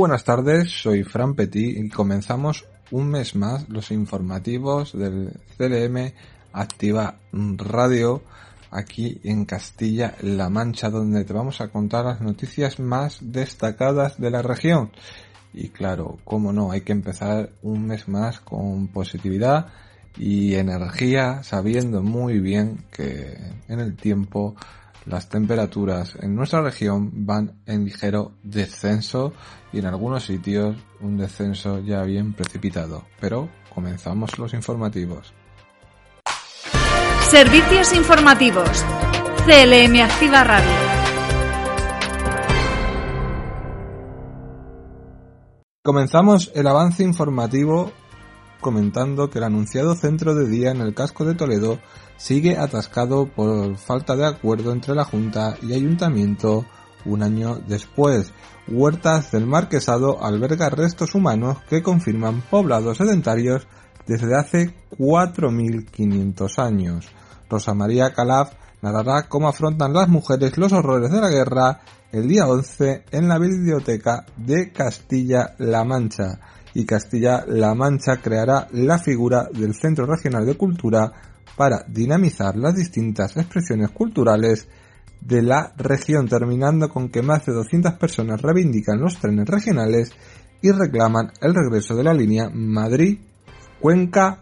Buenas tardes, soy Fran Petit y comenzamos un mes más los informativos del CLM Activa Radio aquí en Castilla-La Mancha donde te vamos a contar las noticias más destacadas de la región. Y claro, cómo no, hay que empezar un mes más con positividad y energía sabiendo muy bien que en el tiempo las temperaturas en nuestra región van en ligero descenso y en algunos sitios un descenso ya bien precipitado. Pero comenzamos los informativos. Servicios informativos. CLM Activa Radio. Comenzamos el avance informativo comentando que el anunciado centro de día en el casco de Toledo sigue atascado por falta de acuerdo entre la Junta y Ayuntamiento un año después. Huertas del Marquesado alberga restos humanos que confirman poblados sedentarios desde hace 4.500 años. Rosa María Calaf narrará cómo afrontan las mujeres los horrores de la guerra el día 11 en la biblioteca de Castilla-La Mancha y Castilla-La Mancha creará la figura del Centro Regional de Cultura para dinamizar las distintas expresiones culturales de la región, terminando con que más de 200 personas reivindican los trenes regionales y reclaman el regreso de la línea Madrid, Cuenca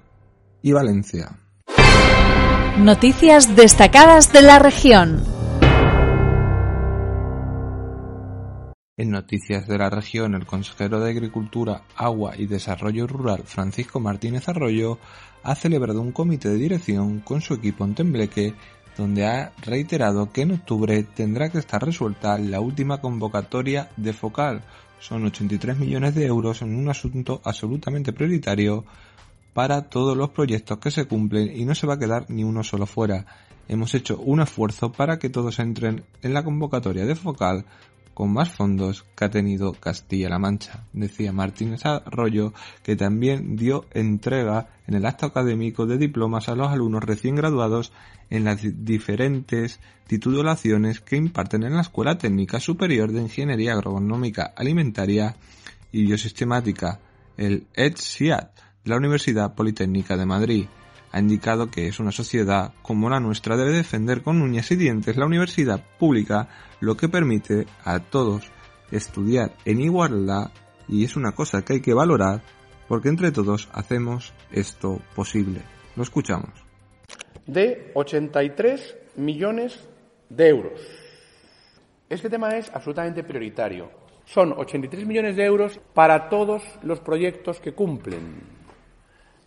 y Valencia. Noticias destacadas de la región. En noticias de la región, el consejero de Agricultura, Agua y Desarrollo Rural, Francisco Martínez Arroyo, ha celebrado un comité de dirección con su equipo en Tembleque, donde ha reiterado que en octubre tendrá que estar resuelta la última convocatoria de Focal. Son 83 millones de euros en un asunto absolutamente prioritario para todos los proyectos que se cumplen y no se va a quedar ni uno solo fuera. Hemos hecho un esfuerzo para que todos entren en la convocatoria de Focal con más fondos que ha tenido Castilla-La Mancha, decía Martínez Arroyo, que también dio entrega en el acto académico de diplomas a los alumnos recién graduados en las diferentes titulaciones que imparten en la Escuela Técnica Superior de Ingeniería Agronómica Alimentaria y Biosistemática, el ETSIAT, de la Universidad Politécnica de Madrid ha indicado que es una sociedad como la nuestra debe defender con uñas y dientes la universidad pública, lo que permite a todos estudiar en igualdad y es una cosa que hay que valorar porque entre todos hacemos esto posible. Lo escuchamos. De 83 millones de euros. Este tema es absolutamente prioritario. Son 83 millones de euros para todos los proyectos que cumplen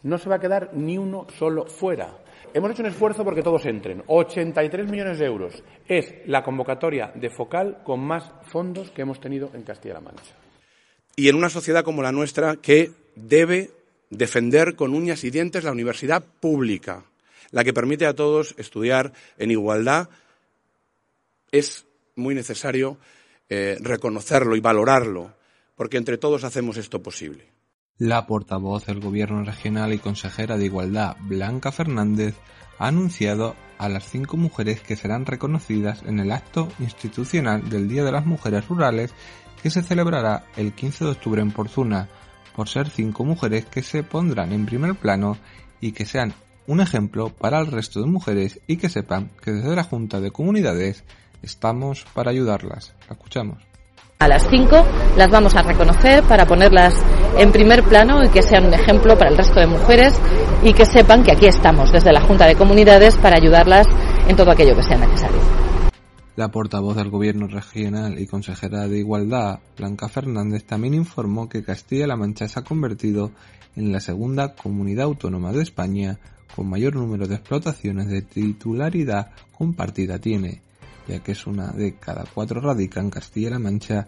no se va a quedar ni uno solo fuera. Hemos hecho un esfuerzo porque todos entren. 83 millones de euros. Es la convocatoria de Focal con más fondos que hemos tenido en Castilla-La Mancha. Y en una sociedad como la nuestra que debe defender con uñas y dientes la universidad pública, la que permite a todos estudiar en igualdad, es muy necesario eh, reconocerlo y valorarlo, porque entre todos hacemos esto posible. La portavoz del Gobierno regional y consejera de Igualdad, Blanca Fernández, ha anunciado a las cinco mujeres que serán reconocidas en el acto institucional del Día de las Mujeres Rurales que se celebrará el 15 de octubre en Porzuna, por ser cinco mujeres que se pondrán en primer plano y que sean un ejemplo para el resto de mujeres y que sepan que desde la Junta de Comunidades estamos para ayudarlas. La escuchamos. A las cinco las vamos a reconocer para ponerlas en primer plano y que sean un ejemplo para el resto de mujeres y que sepan que aquí estamos desde la Junta de Comunidades para ayudarlas en todo aquello que sea necesario. La portavoz del Gobierno regional y consejera de Igualdad, Blanca Fernández, también informó que Castilla-La Mancha se ha convertido en la segunda comunidad autónoma de España con mayor número de explotaciones de titularidad compartida tiene ya que es una de cada cuatro radica en Castilla-La Mancha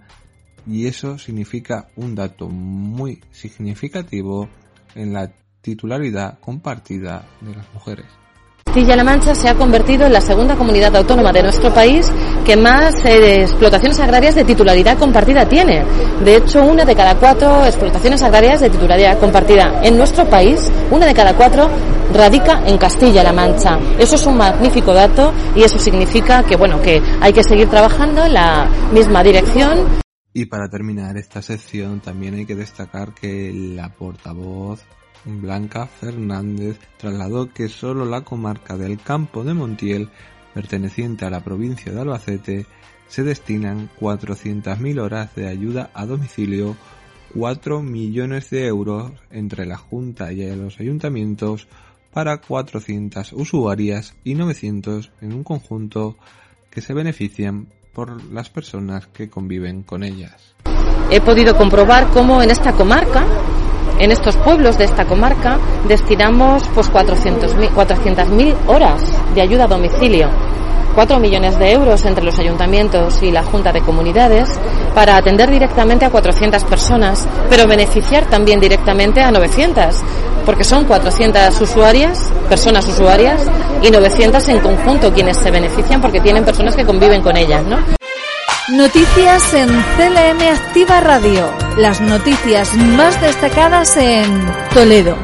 y eso significa un dato muy significativo en la titularidad compartida de las mujeres. Castilla-La Mancha se ha convertido en la segunda comunidad autónoma de nuestro país que más eh, explotaciones agrarias de titularidad compartida tiene. De hecho, una de cada cuatro explotaciones agrarias de titularidad compartida en nuestro país, una de cada cuatro radica en Castilla-La Mancha. Eso es un magnífico dato y eso significa que bueno, que hay que seguir trabajando en la misma dirección. Y para terminar esta sección también hay que destacar que la portavoz Blanca Fernández trasladó que solo la comarca del Campo de Montiel, perteneciente a la provincia de Albacete, se destinan 400.000 horas de ayuda a domicilio, 4 millones de euros entre la Junta y los ayuntamientos para 400 usuarias y 900 en un conjunto que se benefician por las personas que conviven con ellas. He podido comprobar cómo en esta comarca, en estos pueblos de esta comarca, destinamos pues 400.000 400 horas de ayuda a domicilio 4 millones de euros entre los ayuntamientos y la Junta de Comunidades para atender directamente a 400 personas, pero beneficiar también directamente a 900, porque son 400 usuarias, personas usuarias, y 900 en conjunto quienes se benefician porque tienen personas que conviven con ellas, ¿no? Noticias en CLM Activa Radio. Las noticias más destacadas en Toledo.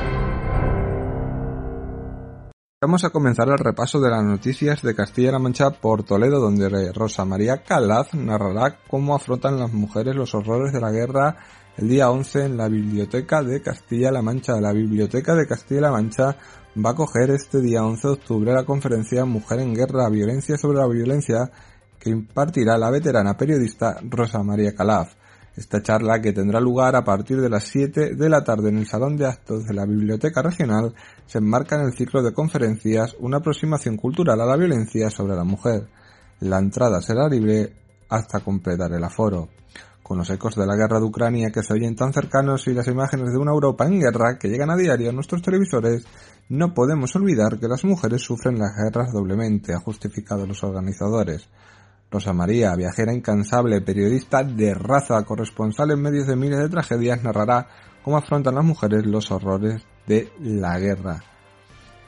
Vamos a comenzar el repaso de las noticias de Castilla-La Mancha por Toledo, donde Rosa María Calaz narrará cómo afrontan las mujeres los horrores de la guerra el día 11 en la Biblioteca de Castilla-La Mancha. La Biblioteca de Castilla-La Mancha va a coger este día 11 de octubre la conferencia Mujer en Guerra, Violencia sobre la Violencia, que impartirá la veterana periodista Rosa María Calaz. Esta charla, que tendrá lugar a partir de las 7 de la tarde en el Salón de Actos de la Biblioteca Regional, se enmarca en el ciclo de conferencias Una aproximación cultural a la violencia sobre la mujer. La entrada será libre hasta completar el aforo. Con los ecos de la guerra de Ucrania que se oyen tan cercanos y las imágenes de una Europa en guerra que llegan a diario a nuestros televisores, no podemos olvidar que las mujeres sufren las guerras doblemente, ha justificado los organizadores. Rosa María, viajera incansable, periodista de raza, corresponsal en medios de miles de tragedias, narrará cómo afrontan las mujeres los horrores de la guerra.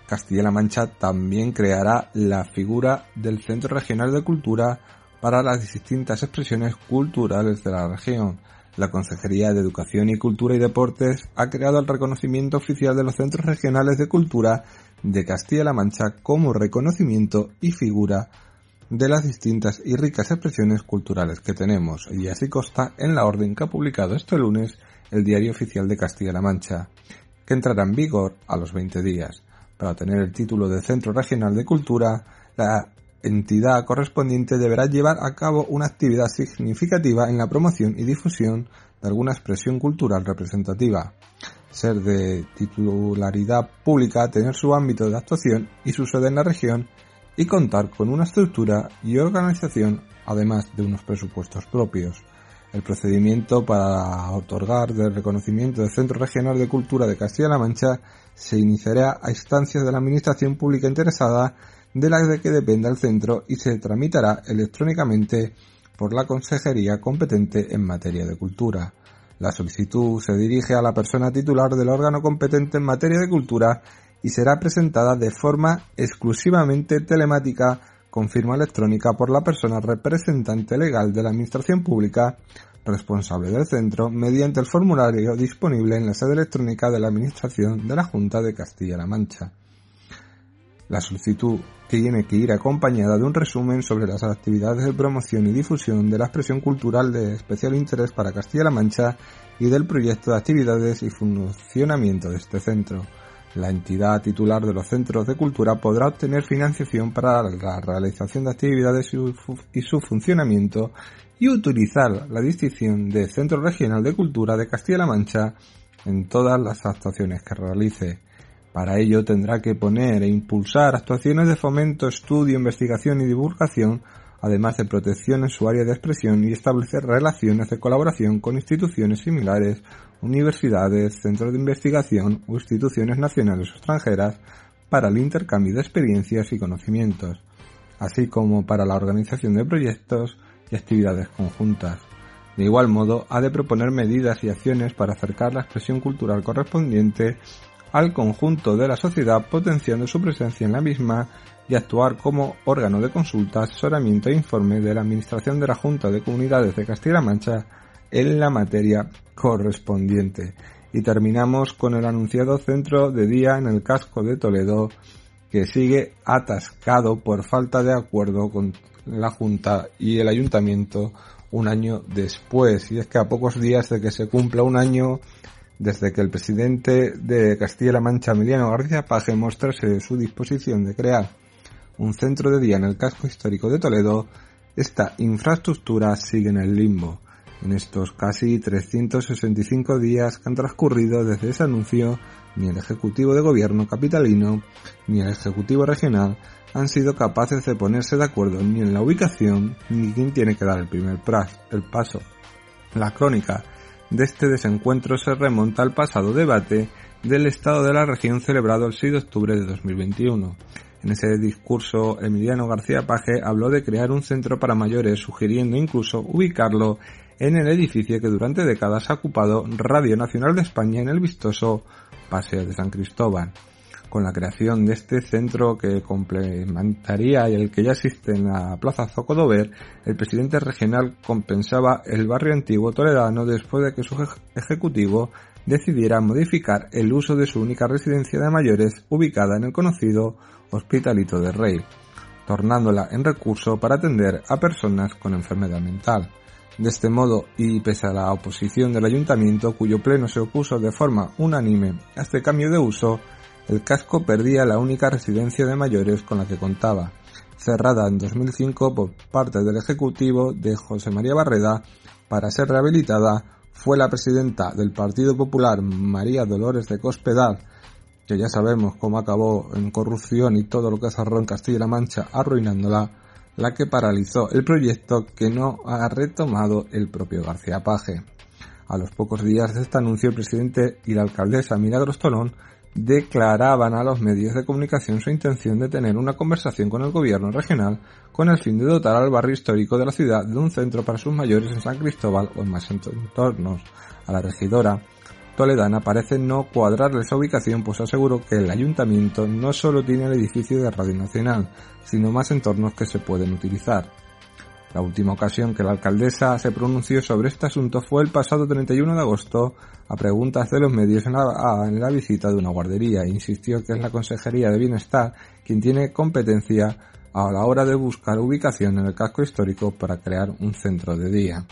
Castilla-La Mancha también creará la figura del Centro Regional de Cultura para las distintas expresiones culturales de la región. La Consejería de Educación y Cultura y Deportes ha creado el reconocimiento oficial de los centros regionales de cultura de Castilla-La Mancha como reconocimiento y figura de las distintas y ricas expresiones culturales que tenemos, y así consta en la orden que ha publicado este lunes el Diario Oficial de Castilla-La Mancha, que entrará en vigor a los 20 días. Para obtener el título de Centro Regional de Cultura, la entidad correspondiente deberá llevar a cabo una actividad significativa en la promoción y difusión de alguna expresión cultural representativa, ser de titularidad pública, tener su ámbito de actuación y su sede en la región y contar con una estructura y organización además de unos presupuestos propios. El procedimiento para otorgar el reconocimiento del Centro Regional de Cultura de Castilla-La Mancha se iniciará a instancias de la Administración Pública interesada de la que dependa el centro y se tramitará electrónicamente por la Consejería competente en materia de cultura. La solicitud se dirige a la persona titular del órgano competente en materia de cultura y será presentada de forma exclusivamente telemática con firma electrónica por la persona representante legal de la Administración Pública responsable del centro mediante el formulario disponible en la sede electrónica de la Administración de la Junta de Castilla-La Mancha. La solicitud tiene que ir acompañada de un resumen sobre las actividades de promoción y difusión de la expresión cultural de especial interés para Castilla-La Mancha y del proyecto de actividades y funcionamiento de este centro. La entidad titular de los centros de cultura podrá obtener financiación para la realización de actividades y su funcionamiento y utilizar la distinción de Centro Regional de Cultura de Castilla-La Mancha en todas las actuaciones que realice. Para ello tendrá que poner e impulsar actuaciones de fomento, estudio, investigación y divulgación, además de protección en su área de expresión y establecer relaciones de colaboración con instituciones similares universidades, centros de investigación o instituciones nacionales o extranjeras para el intercambio de experiencias y conocimientos, así como para la organización de proyectos y actividades conjuntas. De igual modo, ha de proponer medidas y acciones para acercar la expresión cultural correspondiente al conjunto de la sociedad, potenciando su presencia en la misma y actuar como órgano de consulta, asesoramiento e informe de la Administración de la Junta de Comunidades de Castilla-La Mancha en la materia correspondiente. Y terminamos con el anunciado centro de día en el casco de Toledo que sigue atascado por falta de acuerdo con la Junta y el Ayuntamiento un año después. Y es que a pocos días de que se cumpla un año desde que el presidente de Castilla-La Mancha, Emiliano García Paje, mostrase su disposición de crear un centro de día en el casco histórico de Toledo, esta infraestructura sigue en el limbo. En estos casi 365 días que han transcurrido desde ese anuncio, ni el Ejecutivo de Gobierno capitalino ni el Ejecutivo regional han sido capaces de ponerse de acuerdo ni en la ubicación ni quién tiene que dar el primer paso. La crónica de este desencuentro se remonta al pasado debate del estado de la región celebrado el 6 de octubre de 2021. En ese discurso, Emiliano García Paje habló de crear un centro para mayores, sugiriendo incluso ubicarlo en el edificio que durante décadas ha ocupado Radio Nacional de España en el vistoso Paseo de San Cristóbal. Con la creación de este centro que complementaría el que ya existe en la Plaza Zocodover, el presidente regional compensaba el barrio antiguo toledano después de que su ejecutivo decidiera modificar el uso de su única residencia de mayores ubicada en el conocido Hospitalito de Rey, tornándola en recurso para atender a personas con enfermedad mental. De este modo, y pese a la oposición del ayuntamiento, cuyo pleno se opuso de forma unánime a este cambio de uso, el casco perdía la única residencia de mayores con la que contaba, cerrada en 2005 por parte del Ejecutivo de José María Barreda para ser rehabilitada, fue la presidenta del Partido Popular, María Dolores de Cospedal, que ya sabemos cómo acabó en corrupción y todo lo que cerró en Castilla-La Mancha arruinándola, la que paralizó el proyecto que no ha retomado el propio García Paje. A los pocos días de este anuncio, el presidente y la alcaldesa Milagros Tolón declaraban a los medios de comunicación su intención de tener una conversación con el gobierno regional con el fin de dotar al barrio histórico de la ciudad de un centro para sus mayores en San Cristóbal o en más entornos. A la regidora toledana parece no cuadrarle esa ubicación, pues aseguró que el ayuntamiento no solo tiene el edificio de Radio Nacional, sino más entornos que se pueden utilizar. La última ocasión que la alcaldesa se pronunció sobre este asunto fue el pasado 31 de agosto a preguntas de los medios en la, en la visita de una guardería insistió que es la Consejería de Bienestar quien tiene competencia a la hora de buscar ubicación en el casco histórico para crear un centro de día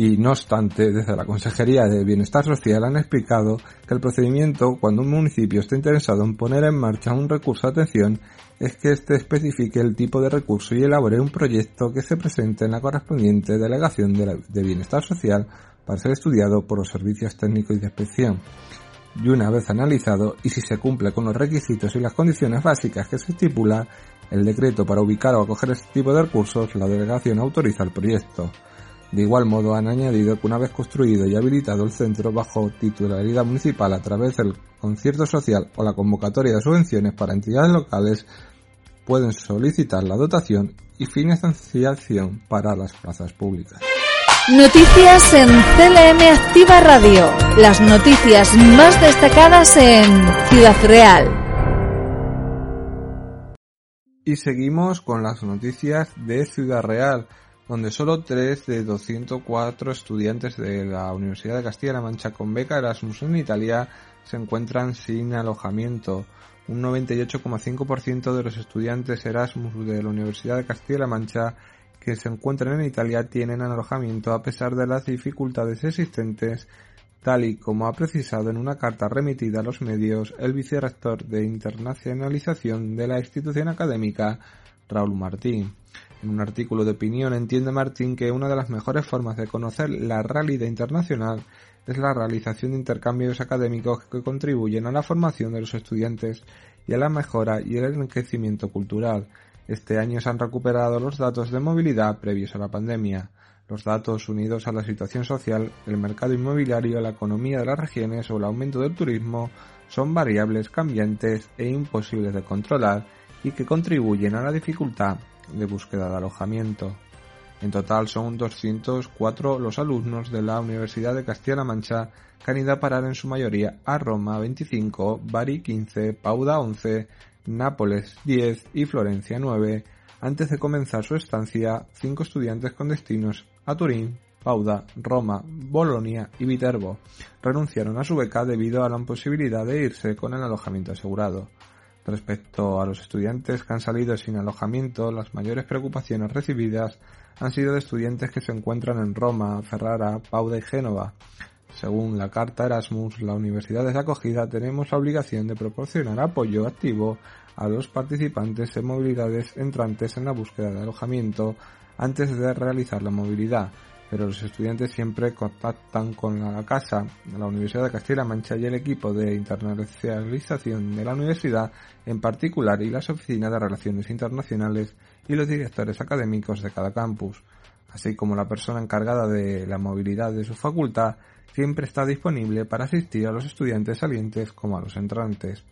y no obstante, desde la Consejería de Bienestar Social han explicado que el procedimiento cuando un municipio está interesado en poner en marcha un recurso de atención es que éste especifique el tipo de recurso y elabore un proyecto que se presente en la correspondiente delegación de, Bienestar Social para ser estudiado por los servicios técnicos y de inspección. Y una vez analizado y si se cumple con los requisitos y las condiciones básicas que se estipula el decreto para ubicar o acoger este tipo de recursos, la delegación autoriza el proyecto. De igual modo han añadido que una vez construido y habilitado el centro bajo titularidad municipal a través del concierto social o la convocatoria de subvenciones para entidades locales, pueden solicitar la dotación y financiación para las plazas públicas. Noticias en CLM Activa Radio. Las noticias más destacadas en Ciudad Real. Y seguimos con las noticias de Ciudad Real donde solo 3 de 204 estudiantes de la Universidad de Castilla-La Mancha con beca Erasmus en Italia se encuentran sin alojamiento. Un 98,5% de los estudiantes Erasmus de la Universidad de Castilla-La Mancha que se encuentran en Italia tienen alojamiento a pesar de las dificultades existentes, tal y como ha precisado en una carta remitida a los medios el vicerrector de internacionalización de la institución académica, Raúl Martín. En un artículo de opinión entiende Martín que una de las mejores formas de conocer la realidad internacional es la realización de intercambios académicos que contribuyen a la formación de los estudiantes y a la mejora y el enriquecimiento cultural. Este año se han recuperado los datos de movilidad previos a la pandemia. Los datos unidos a la situación social, el mercado inmobiliario, la economía de las regiones o el aumento del turismo son variables cambiantes e imposibles de controlar y que contribuyen a la dificultad de búsqueda de alojamiento. En total son 204 los alumnos de la Universidad de Castilla-La Mancha que han ido a parar en su mayoría a Roma 25, Bari 15, Pauda 11, Nápoles 10 y Florencia 9. Antes de comenzar su estancia, cinco estudiantes con destinos a Turín, Pauda, Roma, Bolonia y Viterbo renunciaron a su beca debido a la imposibilidad de irse con el alojamiento asegurado. Respecto a los estudiantes que han salido sin alojamiento, las mayores preocupaciones recibidas han sido de estudiantes que se encuentran en Roma, Ferrara, Pauda y Génova. Según la Carta Erasmus, la universidad de acogida tenemos la obligación de proporcionar apoyo activo a los participantes en movilidades entrantes en la búsqueda de alojamiento antes de realizar la movilidad, pero los estudiantes siempre contactan con la casa, la Universidad de Castilla-La Mancha y el equipo de internacionalización de la universidad en particular y las oficinas de relaciones internacionales y los directores académicos de cada campus, así como la persona encargada de la movilidad de su facultad, siempre está disponible para asistir a los estudiantes salientes como a los entrantes.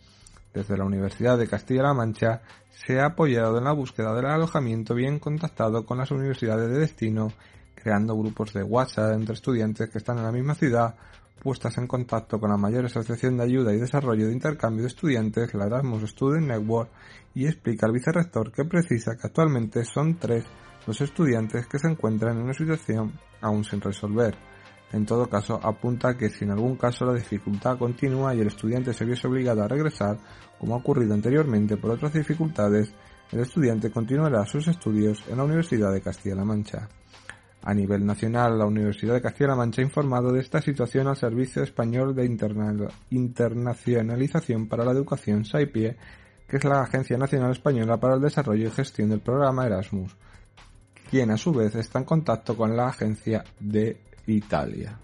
Desde la Universidad de Castilla-La Mancha se ha apoyado en la búsqueda del alojamiento bien contactado con las universidades de destino creando grupos de WhatsApp entre estudiantes que están en la misma ciudad, puestas en contacto con la mayor asociación de ayuda y desarrollo de intercambio de estudiantes, la Erasmus Student Network, y explica al vicerrector que precisa que actualmente son tres los estudiantes que se encuentran en una situación aún sin resolver. En todo caso, apunta que si en algún caso la dificultad continúa y el estudiante se viese obligado a regresar, como ha ocurrido anteriormente por otras dificultades, el estudiante continuará sus estudios en la Universidad de Castilla-La Mancha. A nivel nacional, la Universidad de Castilla-La Mancha ha informado de esta situación al Servicio Español de Internacionalización para la Educación, SAIPIE, que es la Agencia Nacional Española para el Desarrollo y Gestión del Programa Erasmus, quien a su vez está en contacto con la agencia de Italia.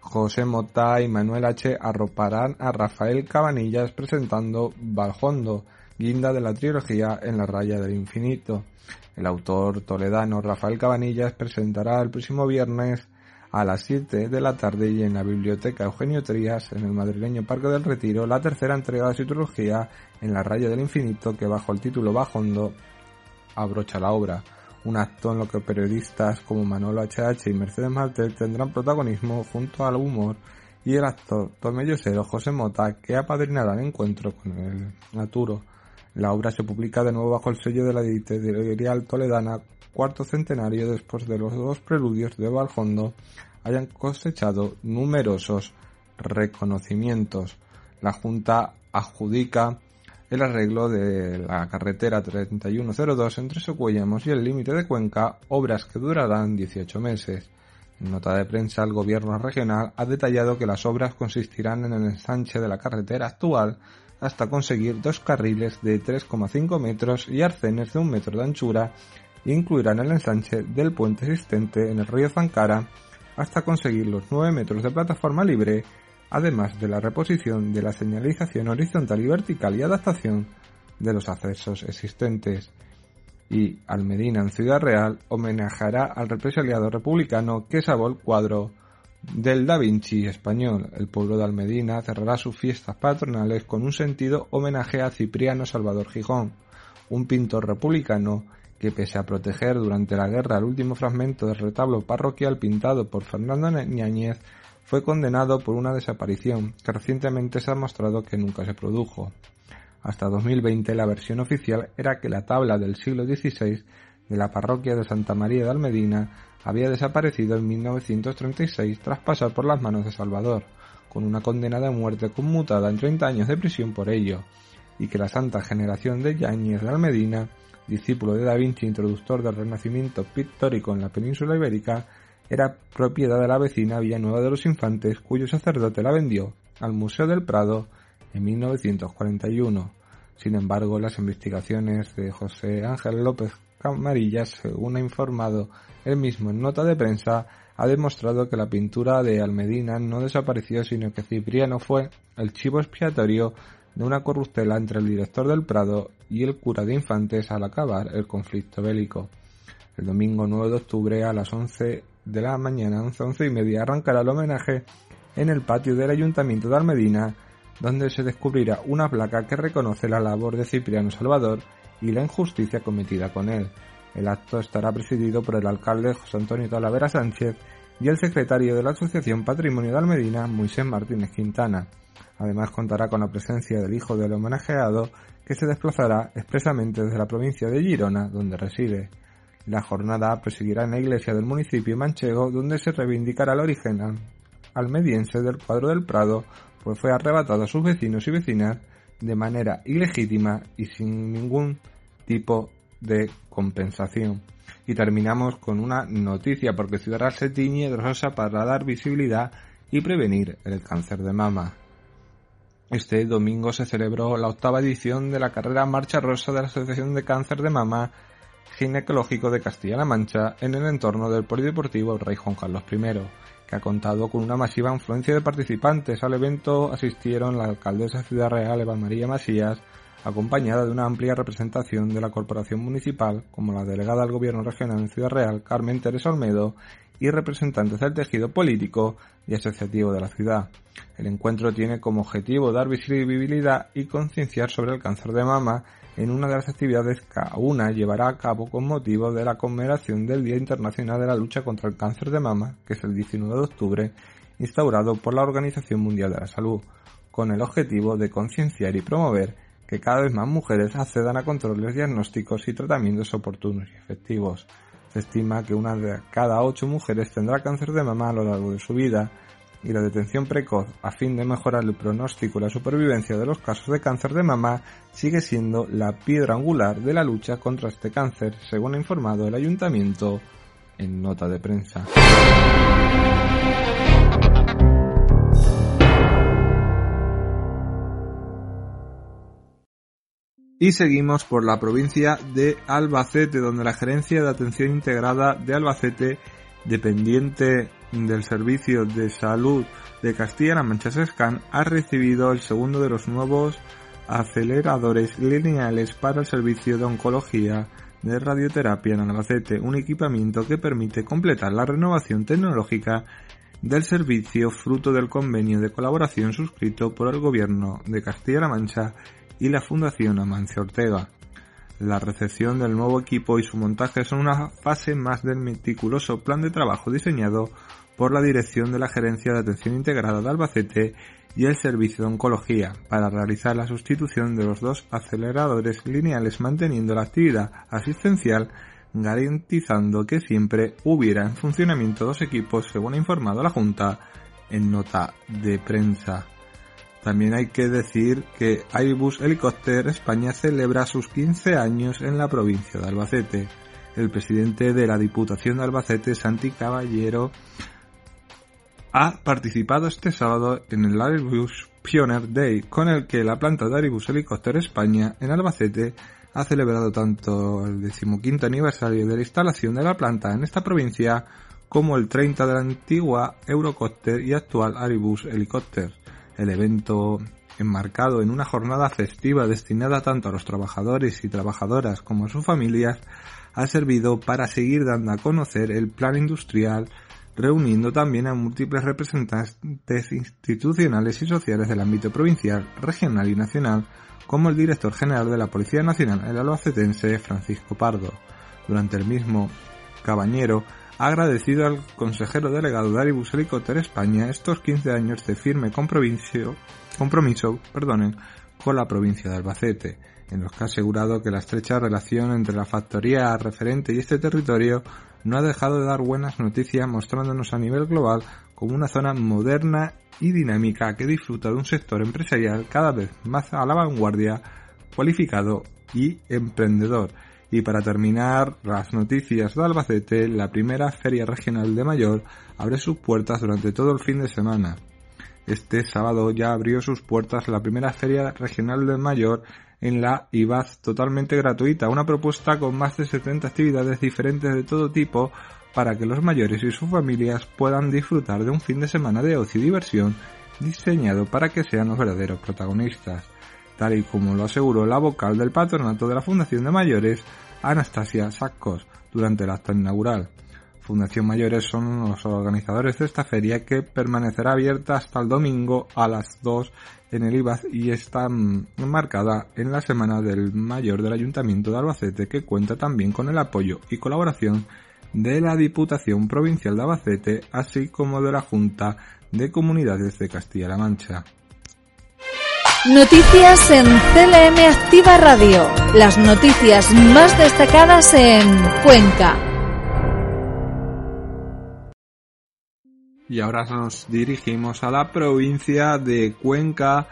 José Mota y Manuel H. arroparán a Rafael Cabanillas presentando Valjondo, guinda de la trilogía En la raya del infinito. El autor toledano Rafael Cabanillas presentará el próximo viernes a las 7 de la tarde y en la Biblioteca Eugenio Trías, en el madrileño Parque del Retiro, la tercera entrega de su trilogía En la raya del infinito, que bajo el título Bajondo abrocha la obra. Un acto en lo que periodistas como Manolo HH y Mercedes Martel tendrán protagonismo junto al humor y el actor tomellosero José Mota, que apadrinará el encuentro con el Naturo. La obra se publica de nuevo bajo el sello de la editorial toledana cuarto centenario después de los dos preludios de Valjondo hayan cosechado numerosos reconocimientos. La Junta adjudica el arreglo de la carretera 3102 entre Socuellamos y el límite de Cuenca, obras que durarán 18 meses. En nota de prensa, el gobierno regional ha detallado que las obras consistirán en el ensanche de la carretera actual hasta conseguir dos carriles de 3,5 metros y arcenes de un metro de anchura e incluirán el ensanche del puente existente en el río Zancara hasta conseguir los 9 metros de plataforma libre, además de la reposición de la señalización horizontal y vertical y adaptación de los accesos existentes. Y Almedina en Ciudad Real homenajeará al represaliado republicano que salvó el cuadro del Da Vinci español. El pueblo de Almedina cerrará sus fiestas patronales con un sentido homenaje a Cipriano Salvador Gijón, un pintor republicano que pese a proteger durante la guerra el último fragmento del retablo parroquial pintado por Fernando Ñañez, fue condenado por una desaparición que recientemente se ha mostrado que nunca se produjo. Hasta 2020 la versión oficial era que la tabla del siglo XVI de la parroquia de Santa María de Almedina había desaparecido en 1936 tras pasar por las manos de Salvador, con una condena de muerte conmutada en 30 años de prisión por ello, y que la santa generación de Yáñez de Almedina, discípulo de Da Vinci, introductor del renacimiento pictórico en la península ibérica, era propiedad de la vecina Villanueva de los Infantes, cuyo sacerdote la vendió al Museo del Prado en 1941. Sin embargo, las investigaciones de José Ángel López Camarillas, según ha informado él mismo en nota de prensa, ha demostrado que la pintura de Almedina no desapareció, sino que Cipriano fue el chivo expiatorio de una corruptela entre el director del Prado y el cura de Infantes al acabar el conflicto bélico. El domingo 9 de octubre a las 11 de la mañana, 11, 11 y media, arrancará el homenaje en el patio del Ayuntamiento de Almedina, donde se descubrirá una placa que reconoce la labor de Cipriano Salvador y la injusticia cometida con él. El acto estará presidido por el alcalde José Antonio Talavera Sánchez y el secretario de la Asociación Patrimonio de Almedina, Moisés Martínez Quintana. Además contará con la presencia del hijo del homenajeado, que se desplazará expresamente desde la provincia de Girona, donde reside. La jornada proseguirá en la iglesia del municipio manchego, donde se reivindicará el origen almediense del cuadro del Prado, pues fue arrebatado a sus vecinos y vecinas de manera ilegítima y sin ningún tipo de compensación. Y terminamos con una noticia, porque Ciudad se tiñe de rosa para dar visibilidad y prevenir el cáncer de mama. Este domingo se celebró la octava edición de la carrera Marcha Rosa de la Asociación de Cáncer de Mama Ginecológico de Castilla-La Mancha en el entorno del Polideportivo Rey Juan Carlos I, que ha contado con una masiva influencia de participantes. Al evento asistieron la alcaldesa de Ciudad Real, Eva María Masías, acompañada de una amplia representación de la corporación municipal, como la delegada del Gobierno regional en Ciudad Real, Carmen Teresa Olmedo, y representantes del tejido político y asociativo de la ciudad. El encuentro tiene como objetivo dar visibilidad y concienciar sobre el cáncer de mama en una de las actividades que una llevará a cabo con motivo de la conmemoración del Día Internacional de la Lucha contra el Cáncer de Mama, que es el 19 de octubre, instaurado por la Organización Mundial de la Salud, con el objetivo de concienciar y promover que cada vez más mujeres accedan a controles diagnósticos y tratamientos oportunos y efectivos. Se estima que una de cada ocho mujeres tendrá cáncer de mama a lo largo de su vida y la detención precoz a fin de mejorar el pronóstico y la supervivencia de los casos de cáncer de mama sigue siendo la piedra angular de la lucha contra este cáncer, según ha informado el ayuntamiento en nota de prensa. Y seguimos por la provincia de Albacete, donde la Gerencia de Atención Integrada de Albacete, dependiente del Servicio de Salud de Castilla-La Mancha SESCAN, ha recibido el segundo de los nuevos aceleradores lineales para el servicio de oncología de radioterapia en Albacete, un equipamiento que permite completar la renovación tecnológica del servicio fruto del convenio de colaboración suscrito por el Gobierno de Castilla-La Mancha y la Fundación Amancio Ortega. La recepción del nuevo equipo y su montaje son una fase más del meticuloso plan de trabajo diseñado por la Dirección de la Gerencia de Atención Integrada de Albacete y el Servicio de Oncología para realizar la sustitución de los dos aceleradores lineales manteniendo la actividad asistencial garantizando que siempre hubiera en funcionamiento dos equipos según ha informado la Junta en nota de prensa. También hay que decir que Airbus Helicopter España celebra sus 15 años en la provincia de Albacete. El presidente de la Diputación de Albacete, Santi Caballero, ha participado este sábado en el Airbus Pioneer Day, con el que la planta de Airbus Helicopter España en Albacete ha celebrado tanto el decimoquinto aniversario de la instalación de la planta en esta provincia como el 30 de la antigua Eurocopter y actual Airbus Helicopter. El evento, enmarcado en una jornada festiva destinada tanto a los trabajadores y trabajadoras como a sus familias, ha servido para seguir dando a conocer el plan industrial, reuniendo también a múltiples representantes institucionales y sociales del ámbito provincial, regional y nacional, como el director general de la Policía Nacional, el albacetense Francisco Pardo. Durante el mismo, Cabañero ha agradecido al consejero delegado de Aribus Helicopter España estos 15 años de firme compromiso, compromiso perdonen, con la provincia de Albacete, en los que ha asegurado que la estrecha relación entre la factoría referente y este territorio no ha dejado de dar buenas noticias mostrándonos a nivel global como una zona moderna y dinámica que disfruta de un sector empresarial cada vez más a la vanguardia, cualificado y emprendedor y para terminar, las noticias de Albacete, la primera feria regional de Mayor abre sus puertas durante todo el fin de semana. Este sábado ya abrió sus puertas la primera feria regional de Mayor en la IBAZ totalmente gratuita, una propuesta con más de 70 actividades diferentes de todo tipo para que los mayores y sus familias puedan disfrutar de un fin de semana de ocio y diversión diseñado para que sean los verdaderos protagonistas. Tal y como lo aseguró la vocal del patronato de la Fundación de Mayores, Anastasia Sacos durante el acto inaugural. Fundación Mayores son los organizadores de esta feria que permanecerá abierta hasta el domingo a las 2 en el IBAZ y está enmarcada en la Semana del Mayor del Ayuntamiento de Albacete que cuenta también con el apoyo y colaboración de la Diputación Provincial de Albacete así como de la Junta de Comunidades de Castilla-La Mancha. Noticias en CLM Activa Radio. Las noticias más destacadas en Cuenca. Y ahora nos dirigimos a la provincia de Cuenca,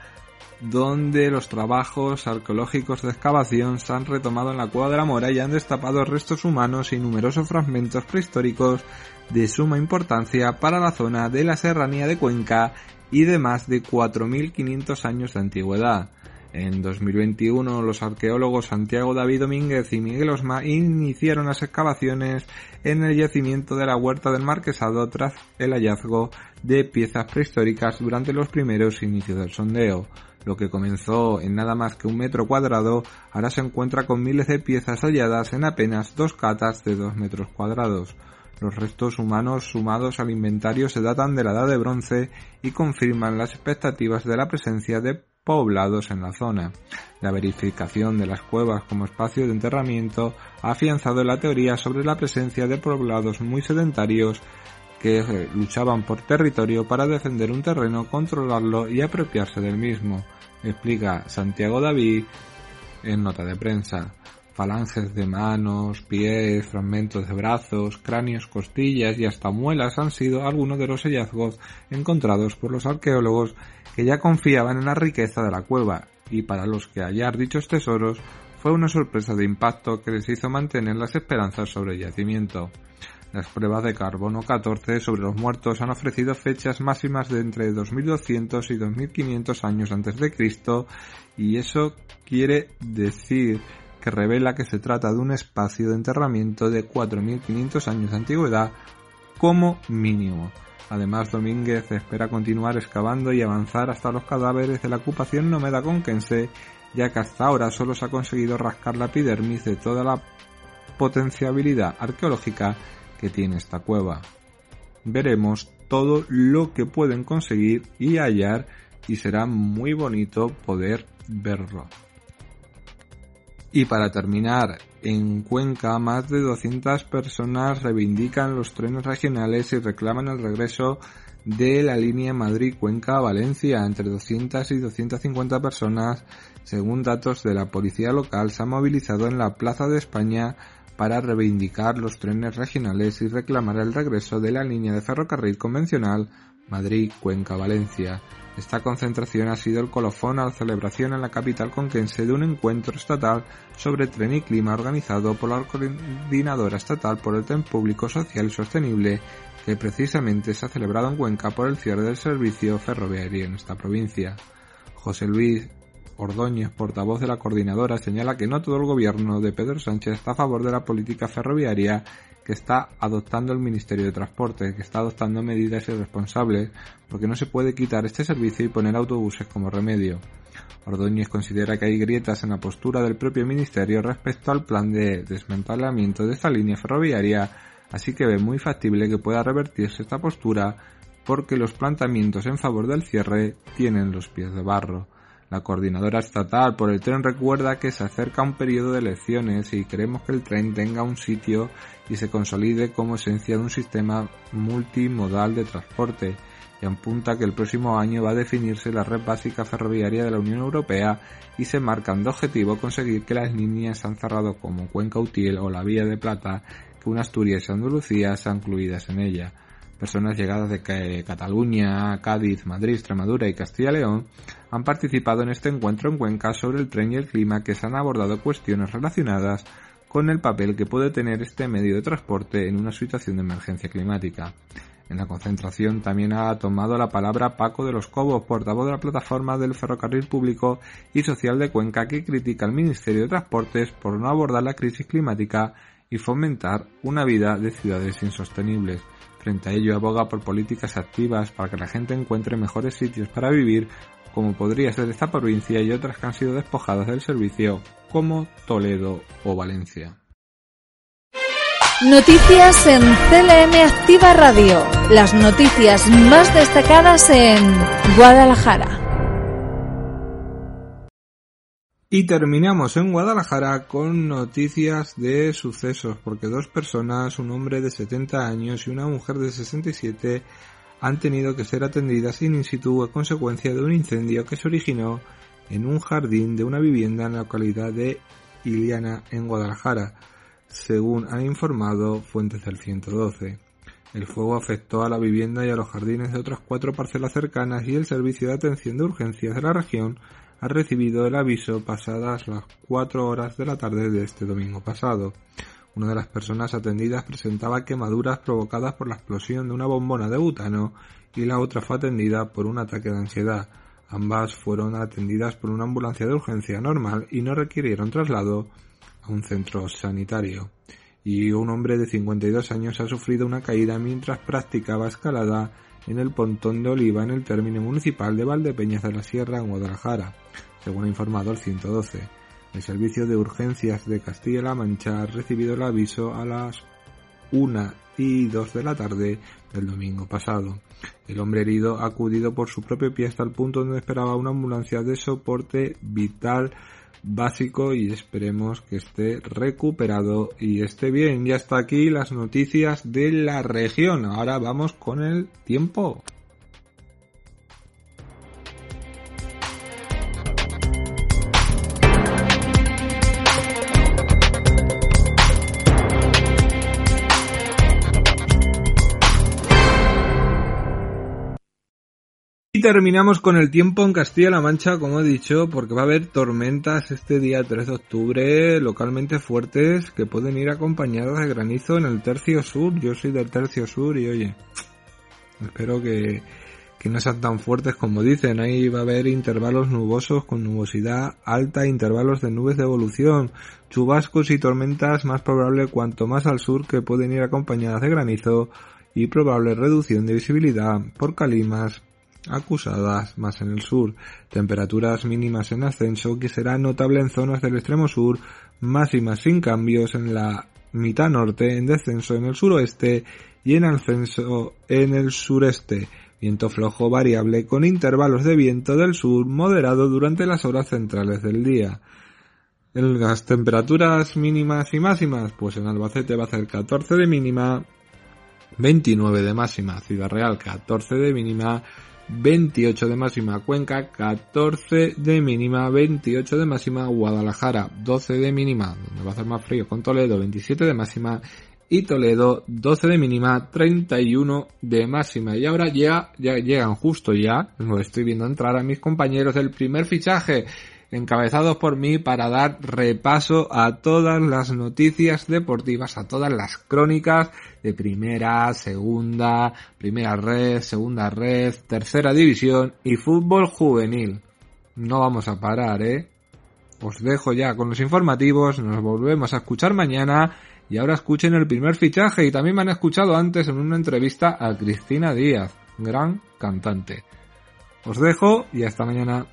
donde los trabajos arqueológicos de excavación se han retomado en la Cueva de la Mora y han destapado restos humanos y numerosos fragmentos prehistóricos de suma importancia para la zona de la serranía de Cuenca y de más de 4.500 años de antigüedad. En 2021 los arqueólogos Santiago David Domínguez y Miguel Osma iniciaron las excavaciones en el yacimiento de la Huerta del Marquesado tras el hallazgo de piezas prehistóricas durante los primeros inicios del sondeo. Lo que comenzó en nada más que un metro cuadrado ahora se encuentra con miles de piezas halladas en apenas dos catas de dos metros cuadrados. Los restos humanos sumados al inventario se datan de la Edad de Bronce y confirman las expectativas de la presencia de poblados en la zona. La verificación de las cuevas como espacio de enterramiento ha afianzado la teoría sobre la presencia de poblados muy sedentarios que eh, luchaban por territorio para defender un terreno, controlarlo y apropiarse del mismo, explica Santiago David en nota de prensa. Falanges de manos, pies, fragmentos de brazos, cráneos, costillas y hasta muelas han sido algunos de los hallazgos encontrados por los arqueólogos que ya confiaban en la riqueza de la cueva y para los que hallar dichos tesoros fue una sorpresa de impacto que les hizo mantener las esperanzas sobre el yacimiento. Las pruebas de carbono 14 sobre los muertos han ofrecido fechas máximas de entre 2200 y 2500 años antes de Cristo y eso quiere decir que revela que se trata de un espacio de enterramiento de 4.500 años de antigüedad como mínimo. Además, Domínguez espera continuar excavando y avanzar hasta los cadáveres de la ocupación nómada conquense, ya que hasta ahora solo se ha conseguido rascar la epidermis de toda la potenciabilidad arqueológica que tiene esta cueva. Veremos todo lo que pueden conseguir y hallar y será muy bonito poder verlo. Y para terminar, en Cuenca más de 200 personas reivindican los trenes regionales y reclaman el regreso de la línea Madrid-Cuenca-Valencia. Entre 200 y 250 personas, según datos de la policía local, se han movilizado en la Plaza de España para reivindicar los trenes regionales y reclamar el regreso de la línea de ferrocarril convencional Madrid-Cuenca-Valencia. Esta concentración ha sido el colofón a la celebración en la capital conquense de un encuentro estatal sobre tren y clima organizado por la Coordinadora Estatal por el Tren Público Social y Sostenible, que precisamente se ha celebrado en Cuenca por el cierre del servicio ferroviario en esta provincia. José Luis Ordóñez, portavoz de la coordinadora, señala que no todo el gobierno de Pedro Sánchez está a favor de la política ferroviaria que está adoptando el Ministerio de Transporte, que está adoptando medidas irresponsables, porque no se puede quitar este servicio y poner autobuses como remedio. Ordóñez considera que hay grietas en la postura del propio Ministerio respecto al plan de desmantelamiento de esta línea ferroviaria, así que ve muy factible que pueda revertirse esta postura porque los planteamientos en favor del cierre tienen los pies de barro. La coordinadora estatal por el tren recuerda que se acerca un periodo de elecciones y queremos que el tren tenga un sitio y se consolide como esencia de un sistema multimodal de transporte y apunta que el próximo año va a definirse la red básica ferroviaria de la Unión Europea y se marcan de objetivo conseguir que las líneas sean cerrado como Cuenca Utiel o la Vía de Plata, que una Asturias y Andalucía sean incluidas en ella. Personas llegadas de Cataluña, Cádiz, Madrid, Extremadura y Castilla-León han participado en este encuentro en Cuenca sobre el tren y el clima que se han abordado cuestiones relacionadas con el papel que puede tener este medio de transporte en una situación de emergencia climática. En la concentración también ha tomado la palabra Paco de los Cobos, portavoz de la plataforma del Ferrocarril Público y Social de Cuenca, que critica al Ministerio de Transportes por no abordar la crisis climática y fomentar una vida de ciudades insostenibles. Frente a ello aboga por políticas activas para que la gente encuentre mejores sitios para vivir, como podría ser esta provincia y otras que han sido despojadas del servicio, como Toledo o Valencia. Noticias en CLM Activa Radio. Las noticias más destacadas en Guadalajara. Y terminamos en Guadalajara con noticias de sucesos, porque dos personas, un hombre de 70 años y una mujer de 67, han tenido que ser atendidas in situ a consecuencia de un incendio que se originó en un jardín de una vivienda en la localidad de Iliana, en Guadalajara, según han informado fuentes del 112. El fuego afectó a la vivienda y a los jardines de otras cuatro parcelas cercanas y el servicio de atención de urgencias de la región ha recibido el aviso pasadas las 4 horas de la tarde de este domingo pasado. Una de las personas atendidas presentaba quemaduras provocadas por la explosión de una bombona de butano y la otra fue atendida por un ataque de ansiedad. Ambas fueron atendidas por una ambulancia de urgencia normal y no requirieron traslado a un centro sanitario. Y un hombre de 52 años ha sufrido una caída mientras practicaba escalada en el pontón de Oliva en el término municipal de Valdepeñas de la Sierra en Guadalajara, según ha informado el 112. El servicio de urgencias de Castilla-La Mancha ha recibido el aviso a las 1 y 2 de la tarde del domingo pasado. El hombre herido ha acudido por su propio pie hasta el punto donde esperaba una ambulancia de soporte vital básico y esperemos que esté recuperado y esté bien. Ya está aquí las noticias de la región. Ahora vamos con el tiempo. Terminamos con el tiempo en Castilla-La Mancha, como he dicho, porque va a haber tormentas este día 3 de octubre localmente fuertes que pueden ir acompañadas de granizo en el tercio sur. Yo soy del tercio sur y oye, espero que, que no sean tan fuertes como dicen. Ahí va a haber intervalos nubosos con nubosidad alta, intervalos de nubes de evolución, chubascos y tormentas más probable cuanto más al sur que pueden ir acompañadas de granizo y probable reducción de visibilidad por calimas, acusadas más en el sur, temperaturas mínimas en ascenso que será notable en zonas del extremo sur, máximas sin cambios en la mitad norte, en descenso en el suroeste y en ascenso en el sureste. Viento flojo variable con intervalos de viento del sur moderado durante las horas centrales del día. En las temperaturas mínimas y máximas, pues en Albacete va a ser 14 de mínima, 29 de máxima, Ciudad Real 14 de mínima, 28 de máxima Cuenca, 14 de mínima, 28 de máxima Guadalajara, 12 de mínima, donde va a hacer más frío con Toledo, 27 de máxima y Toledo 12 de mínima, 31 de máxima. Y ahora ya, ya llegan justo ya, lo estoy viendo entrar a mis compañeros del primer fichaje encabezados por mí para dar repaso a todas las noticias deportivas, a todas las crónicas de primera, segunda, primera red, segunda red, tercera división y fútbol juvenil. No vamos a parar, ¿eh? Os dejo ya con los informativos, nos volvemos a escuchar mañana y ahora escuchen el primer fichaje y también me han escuchado antes en una entrevista a Cristina Díaz, gran cantante. Os dejo y hasta mañana.